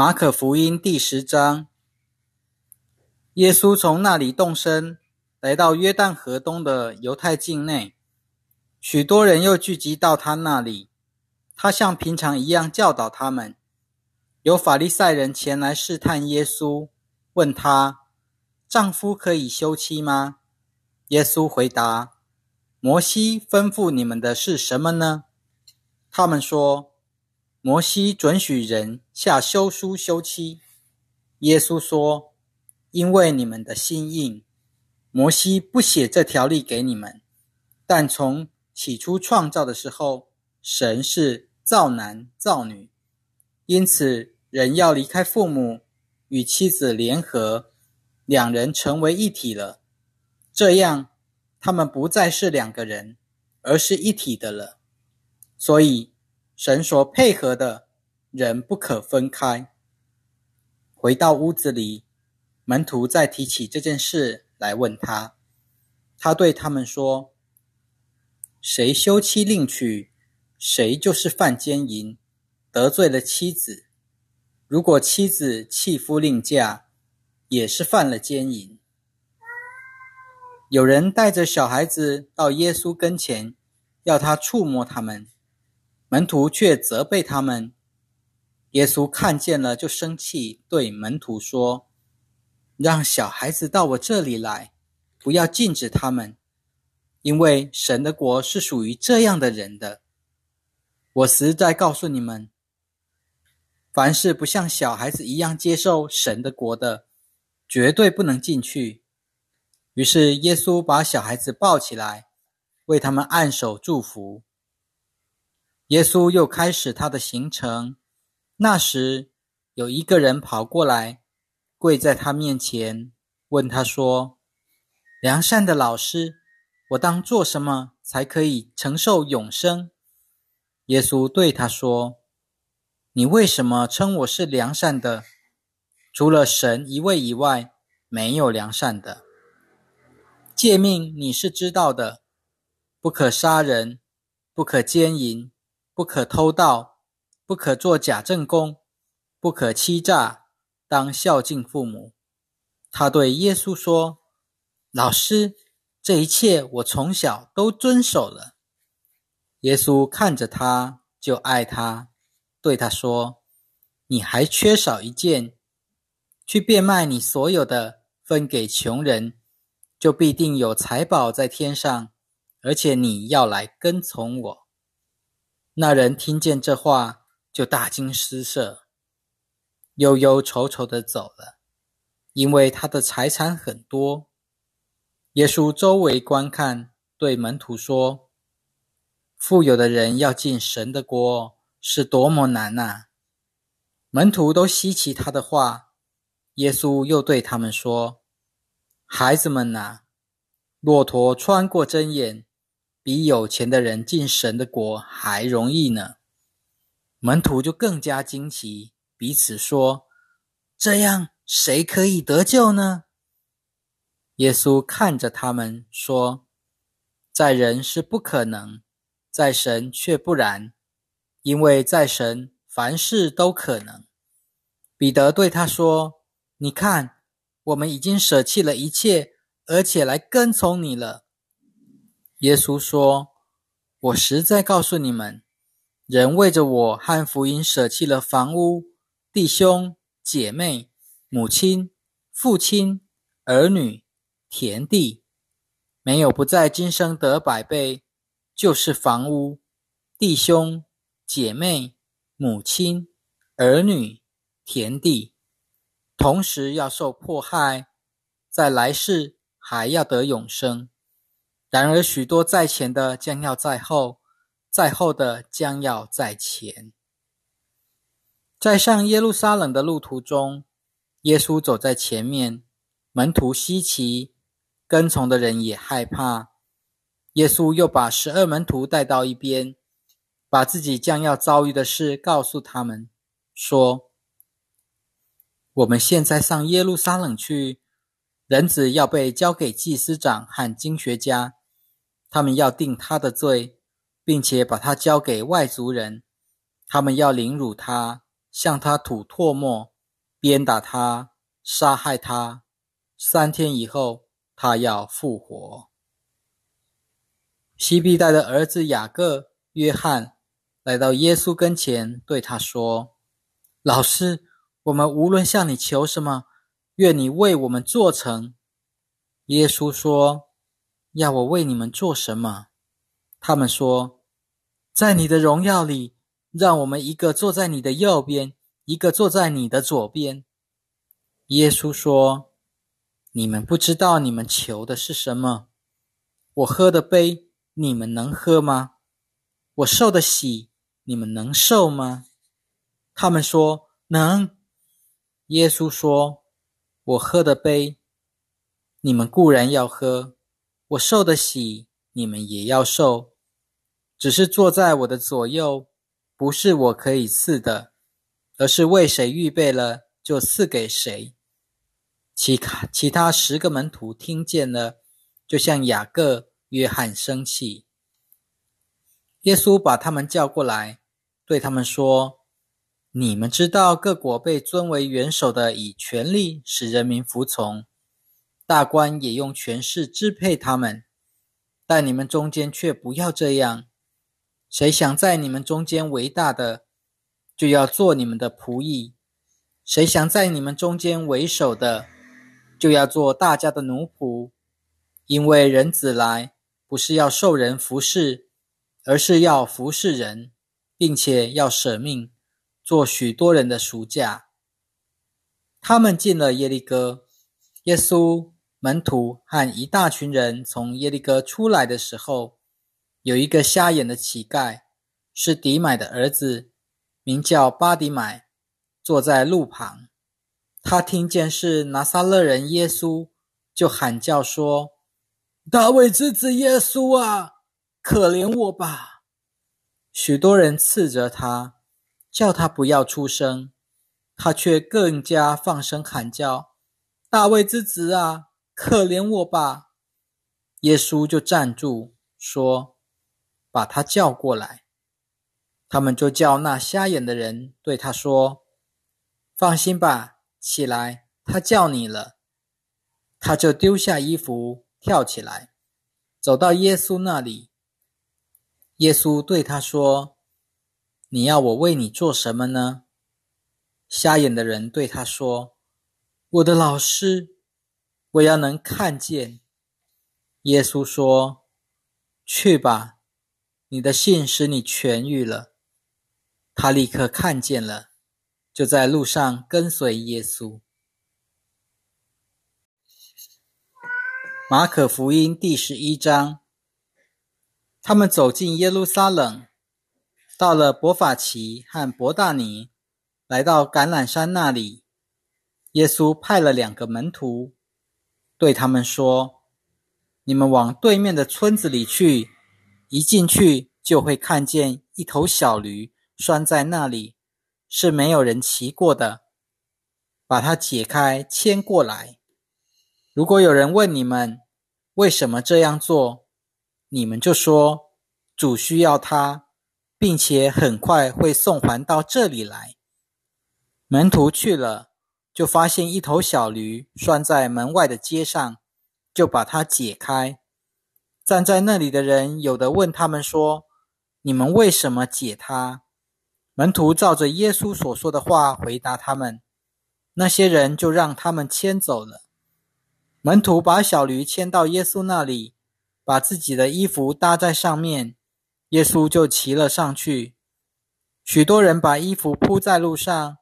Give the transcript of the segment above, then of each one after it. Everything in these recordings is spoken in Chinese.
马可福音第十章，耶稣从那里动身，来到约旦河东的犹太境内，许多人又聚集到他那里。他像平常一样教导他们。有法利赛人前来试探耶稣，问他：“丈夫可以休妻吗？”耶稣回答：“摩西吩咐你们的是什么呢？”他们说。摩西准许人下休书休妻。耶稣说：“因为你们的心硬，摩西不写这条例给你们。但从起初创造的时候，神是造男造女，因此人要离开父母，与妻子联合，两人成为一体了。这样，他们不再是两个人，而是一体的了。所以。”神所配合的人不可分开。回到屋子里，门徒再提起这件事来问他，他对他们说：“谁休妻另娶，谁就是犯奸淫，得罪了妻子；如果妻子弃夫另嫁，也是犯了奸淫。”有人带着小孩子到耶稣跟前，要他触摸他们。门徒却责备他们。耶稣看见了，就生气，对门徒说：“让小孩子到我这里来，不要禁止他们，因为神的国是属于这样的人的。我实在告诉你们，凡是不像小孩子一样接受神的国的，绝对不能进去。”于是耶稣把小孩子抱起来，为他们按手祝福。耶稣又开始他的行程。那时，有一个人跑过来，跪在他面前，问他说：“良善的老师，我当做什么才可以承受永生？”耶稣对他说：“你为什么称我是良善的？除了神一位以外，没有良善的。诫命你是知道的：不可杀人，不可奸淫。”不可偷盗，不可做假证供，不可欺诈，当孝敬父母。他对耶稣说：“老师，这一切我从小都遵守了。”耶稣看着他，就爱他，对他说：“你还缺少一件，去变卖你所有的，分给穷人，就必定有财宝在天上。而且你要来跟从我。”那人听见这话，就大惊失色，忧忧愁愁的走了，因为他的财产很多。耶稣周围观看，对门徒说：“富有的人要进神的国，是多么难呐！”门徒都稀奇他的话。耶稣又对他们说：“孩子们呐，骆驼穿过针眼。”比有钱的人进神的国还容易呢。门徒就更加惊奇，彼此说：“这样谁可以得救呢？”耶稣看着他们说：“在人是不可能，在神却不然，因为在神凡事都可能。”彼得对他说：“你看，我们已经舍弃了一切，而且来跟从你了。”耶稣说：“我实在告诉你们，人为着我和福音舍弃了房屋、弟兄、姐妹、母亲、父亲、儿女、田地，没有不在今生得百倍，就是房屋、弟兄、姐妹、母亲、儿女、田地，同时要受迫害，在来世还要得永生。”然而，许多在前的将要在后，在后的将要在前。在上耶路撒冷的路途中，耶稣走在前面，门徒稀奇，跟从的人也害怕。耶稣又把十二门徒带到一边，把自己将要遭遇的事告诉他们，说：“我们现在上耶路撒冷去，人子要被交给祭司长和经学家。”他们要定他的罪，并且把他交给外族人。他们要凌辱他，向他吐唾沫，鞭打他，杀害他。三天以后，他要复活。西庇带的儿子雅各、约翰来到耶稣跟前，对他说：“老师，我们无论向你求什么，愿你为我们做成。”耶稣说：“要我为你们做什么？”他们说：“在你的荣耀里，让我们一个坐在你的右边，一个坐在你的左边。”耶稣说：“你们不知道你们求的是什么。我喝的杯。”你们能喝吗？我受的喜，你们能受吗？他们说能。耶稣说：“我喝的杯，你们固然要喝；我受的喜，你们也要受。只是坐在我的左右，不是我可以赐的，而是为谁预备了，就赐给谁。”其他其他十个门徒听见了，就像雅各。约翰生气，耶稣把他们叫过来，对他们说：“你们知道各国被尊为元首的，以权力使人民服从；大官也用权势支配他们。但你们中间却不要这样。谁想在你们中间为大的，就要做你们的仆役；谁想在你们中间为首的，就要做大家的奴仆。因为人子来。”不是要受人服侍，而是要服侍人，并且要舍命，做许多人的赎价。他们进了耶利哥，耶稣门徒和一大群人从耶利哥出来的时候，有一个瞎眼的乞丐，是迪买的儿子，名叫巴迪买，坐在路旁。他听见是拿撒勒人耶稣，就喊叫说。大卫之子耶稣啊，可怜我吧！许多人斥责他，叫他不要出声，他却更加放声喊叫：“大卫之子啊，可怜我吧！”耶稣就站住，说：“把他叫过来。”他们就叫那瞎眼的人对他说：“放心吧，起来，他叫你了。”他就丢下衣服。跳起来，走到耶稣那里。耶稣对他说：“你要我为你做什么呢？”瞎眼的人对他说：“我的老师，我要能看见。”耶稣说：“去吧，你的信使你痊愈了。”他立刻看见了，就在路上跟随耶稣。马可福音第十一章，他们走进耶路撒冷，到了伯法奇和伯大尼，来到橄榄山那里。耶稣派了两个门徒，对他们说：“你们往对面的村子里去，一进去就会看见一头小驴拴在那里，是没有人骑过的。把它解开，牵过来。”如果有人问你们为什么这样做，你们就说主需要它，并且很快会送还到这里来。门徒去了，就发现一头小驴拴在门外的街上，就把它解开。站在那里的人有的问他们说：“你们为什么解它？”门徒照着耶稣所说的话回答他们。那些人就让他们牵走了。门徒把小驴牵到耶稣那里，把自己的衣服搭在上面，耶稣就骑了上去。许多人把衣服铺在路上，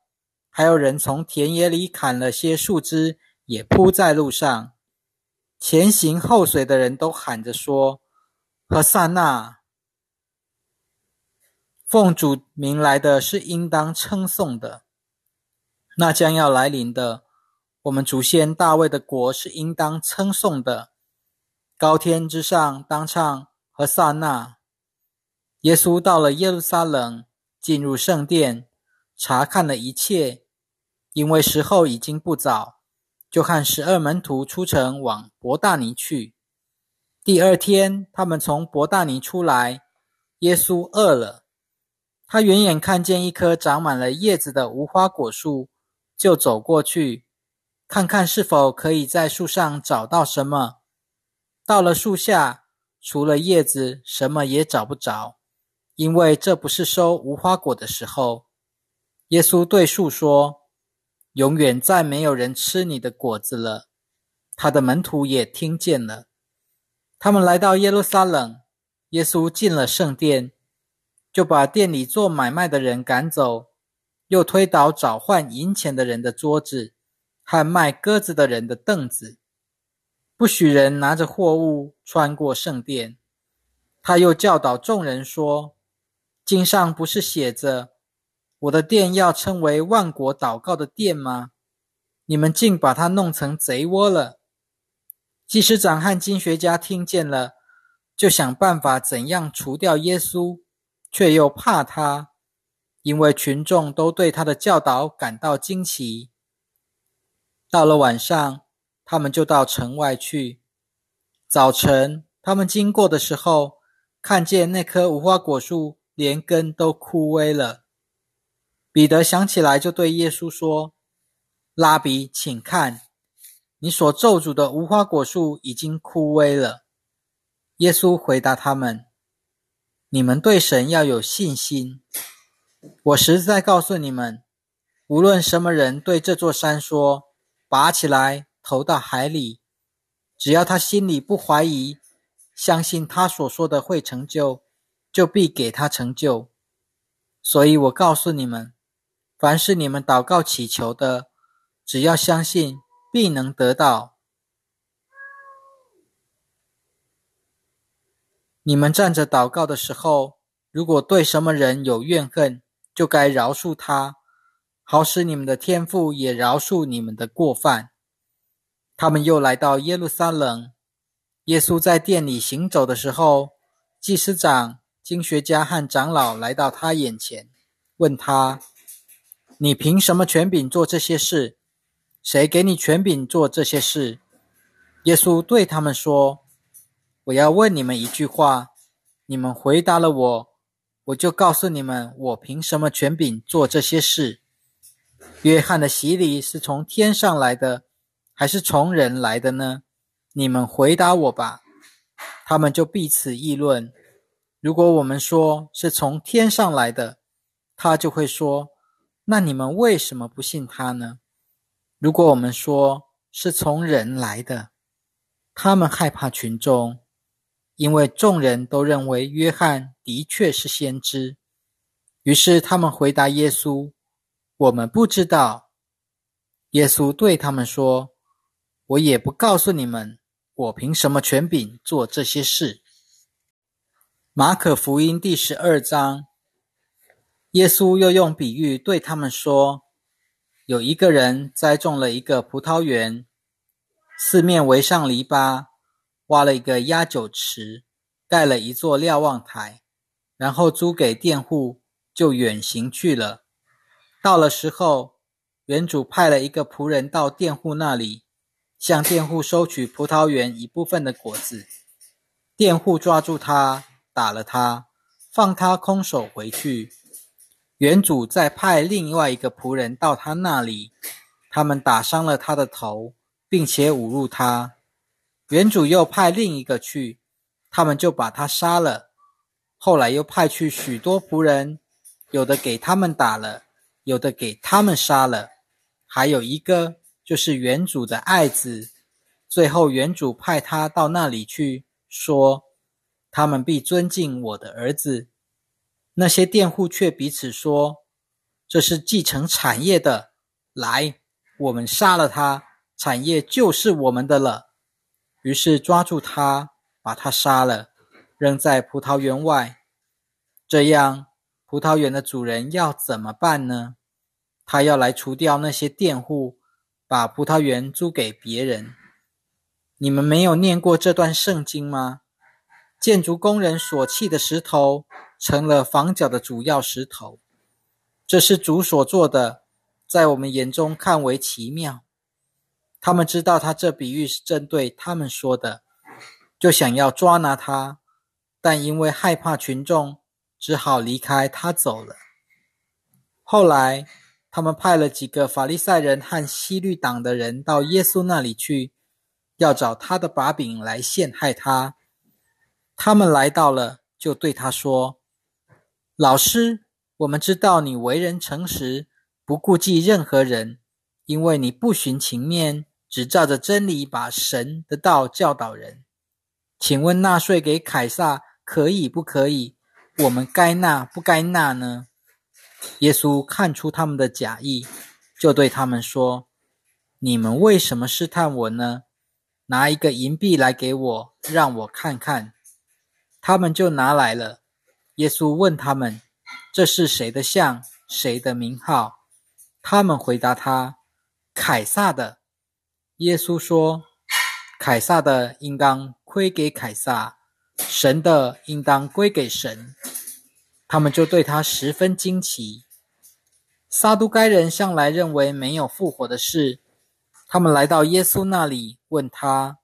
还有人从田野里砍了些树枝，也铺在路上。前行后随的人都喊着说：“何萨那，奉主名来的是应当称颂的，那将要来临的。”我们祖先大卫的国是应当称颂的，高天之上当唱和萨那。耶稣到了耶路撒冷，进入圣殿，查看了一切，因为时候已经不早，就看十二门徒出城往伯大尼去。第二天，他们从伯大尼出来，耶稣饿了，他远远看见一棵长满了叶子的无花果树，就走过去，看看是否可以在树上找到什么。到了树下，除了叶子，什么也找不着，因为这不是收无花果的时候。耶稣对树说：“永远再没有人吃你的果子了。”他的门徒也听见了。他们来到耶路撒冷，耶稣进了圣殿，就把店里做买卖的人赶走，又推倒找换银钱的人的桌子和卖鸽子的人的凳子，不许人拿着货物穿过圣殿。他又教导众人说：“经上不是写着？”我的殿要称为万国祷告的殿吗？你们竟把它弄成贼窝了！祭司长和经学家听见了，就想办法怎样除掉耶稣，却又怕他，因为群众都对他的教导感到惊奇。到了晚上，他们就到城外去。早晨，他们经过的时候，看见那棵无花果树连根都枯萎了。彼得想起来，就对耶稣说：“拉比，请看，你所咒诅的无花果树已经枯萎了。”耶稣回答他们：“你们对神要有信心。我实在告诉你们，无论什么人对这座山说‘拔起来，投到海里’，只要他心里不怀疑，相信他所说的会成就，就必给他成就。所以我告诉你们。”凡是你们祷告祈求的，只要相信，必能得到。你们站着祷告的时候，如果对什么人有怨恨，就该饶恕他，好使你们的天父也饶恕你们的过犯。他们又来到耶路撒冷，耶稣在店里行走的时候，祭司长、经学家和长老来到他眼前，问他。你凭什么权柄做这些事？谁给你权柄做这些事？耶稣对他们说：“我要问你们一句话，你们回答了我，我就告诉你们，我凭什么权柄做这些事。约翰的洗礼是从天上来的，还是从人来的呢？你们回答我吧。”他们就彼此议论。如果我们说是从天上来的，他就会说。那你们为什么不信他呢？如果我们说是从人来的，他们害怕群众，因为众人都认为约翰的确是先知。于是他们回答耶稣：“我们不知道。”耶稣对他们说：“我也不告诉你们，我凭什么权柄做这些事。”马可福音第十二章。耶稣又用比喻对他们说：“有一个人栽种了一个葡萄园，四面围上篱笆，挖了一个压酒池，盖了一座瞭望台，然后租给佃户，就远行去了。到了时候，园主派了一个仆人到佃户那里，向佃户收取葡萄园一部分的果子。佃户抓住他，打了他，放他空手回去。”原主再派另外一个仆人到他那里，他们打伤了他的头，并且侮辱他。原主又派另一个去，他们就把他杀了。后来又派去许多仆人，有的给他们打了，有的给他们杀了，还有一个就是原主的爱子。最后原主派他到那里去，说：“他们必尊敬我的儿子。”那些佃户却彼此说：“这是继承产业的，来，我们杀了他，产业就是我们的了。”于是抓住他，把他杀了，扔在葡萄园外。这样，葡萄园的主人要怎么办呢？他要来除掉那些佃户，把葡萄园租给别人。你们没有念过这段圣经吗？建筑工人所砌的石头。成了房角的主要石头，这是主所做的，在我们眼中看为奇妙。他们知道他这比喻是针对他们说的，就想要抓拿他，但因为害怕群众，只好离开他走了。后来，他们派了几个法利赛人和西律党的人到耶稣那里去，要找他的把柄来陷害他。他们来到了，就对他说：“老师，我们知道你为人诚实，不顾忌任何人，因为你不寻情面，只照着真理把神的道教导人。请问纳税给凯撒可以不可以？我们该纳不该纳呢？”耶稣看出他们的假意，就对他们说：“你们为什么试探我呢？拿一个银币来给我，让我看看。”他们就拿来了。耶稣问他们：“这是谁的像？谁的名号？”他们回答他：“凯撒的。”耶稣说：“凯撒的应当归给凯撒，神的应当归给神。”他们就对他十分惊奇。撒都该人向来认为没有复活的事。他们来到耶稣那里，问他：“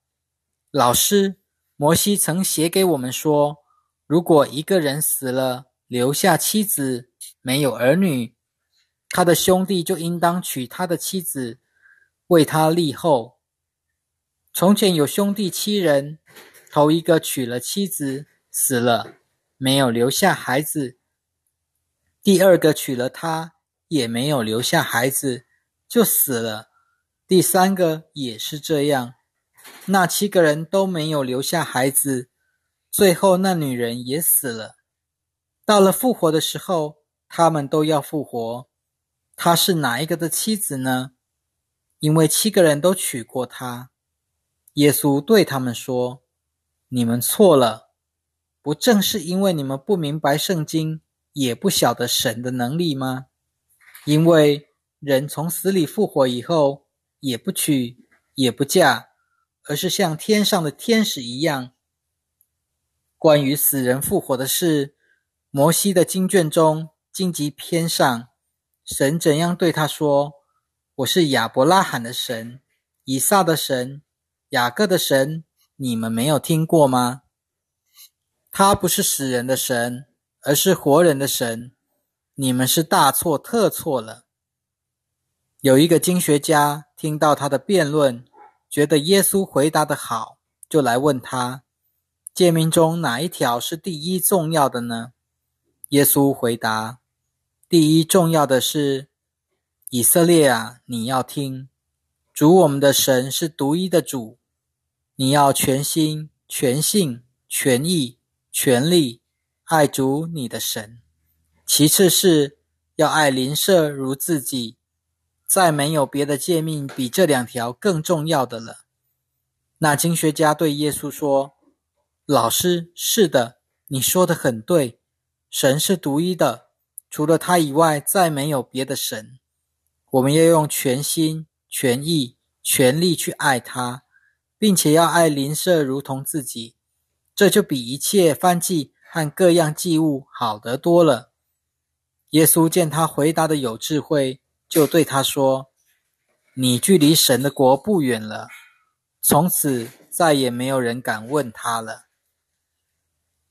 老师，摩西曾写给我们说，如果一个人死了，留下妻子，没有儿女，他的兄弟就应当娶他的妻子，为他立后。从前有兄弟七人，头一个娶了妻子，死了。”没有留下孩子，第二个娶了她，也没有留下孩子，就死了。第三个也是这样，那七个人都没有留下孩子，最后那女人也死了。到了复活的时候，他们都要复活。她是哪一个的妻子呢？因为七个人都娶过她。耶稣对他们说：“你们错了。”不正是因为你们不明白圣经，也不晓得神的能力吗？因为人从死里复活以后，也不娶，也不嫁，而是像天上的天使一样。关于死人复活的事，摩西的经卷中荆棘篇上，神怎样对他说：“我是亚伯拉罕的神，以撒的神，雅各的神。”你们没有听过吗？他不是死人的神，而是活人的神。你们是大错特错了。有一个经学家听到他的辩论，觉得耶稣回答的好，就来问他：诫命中哪一条是第一重要的呢？耶稣回答：第一重要的是，以色列啊，你要听，主我们的神是独一的主，你要全心、全性、全意。全力爱主你的神，其次是要爱邻舍如自己，再没有别的诫命比这两条更重要的了。那经学家对耶稣说：“老师，是的，你说的很对，神是独一的，除了他以外，再没有别的神。我们要用全心、全意、全力去爱他，并且要爱邻舍如同自己。”这就比一切翻祭和各样祭物好得多了。耶稣见他回答的有智慧，就对他说：“你距离神的国不远了。”从此再也没有人敢问他了。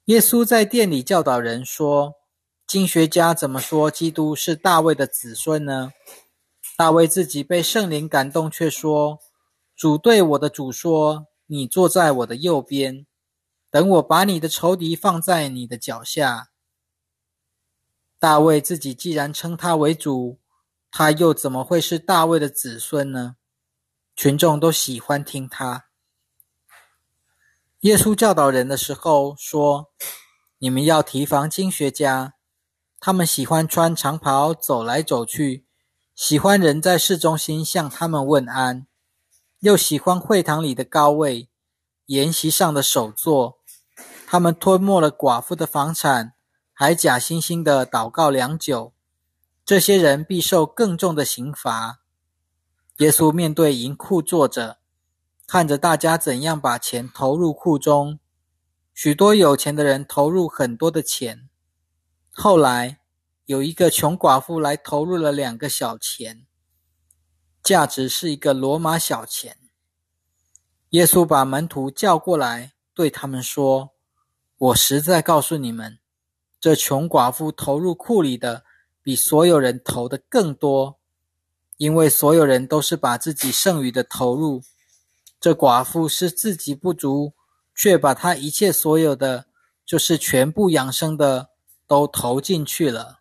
耶稣在店里教导人说：“经学家怎么说基督是大卫的子孙呢？大卫自己被圣灵感动，却说：‘主对我的主说：你坐在我的右边。’”等我把你的仇敌放在你的脚下。大卫自己既然称他为主，他又怎么会是大卫的子孙呢？群众都喜欢听他。耶稣教导人的时候说：“你们要提防经学家，他们喜欢穿长袍走来走去，喜欢人在市中心向他们问安，又喜欢会堂里的高位，筵席上的首座。”他们吞没了寡妇的房产，还假惺惺的祷告良久。这些人必受更重的刑罚。耶稣面对银库坐着，看着大家怎样把钱投入库中。许多有钱的人投入很多的钱。后来有一个穷寡妇来投入了两个小钱，价值是一个罗马小钱。耶稣把门徒叫过来，对他们说。我实在告诉你们，这穷寡妇投入库里的比所有人投的更多，因为所有人都是把自己剩余的投入。这寡妇是自己不足，却把她一切所有的，就是全部养生的，都投进去了。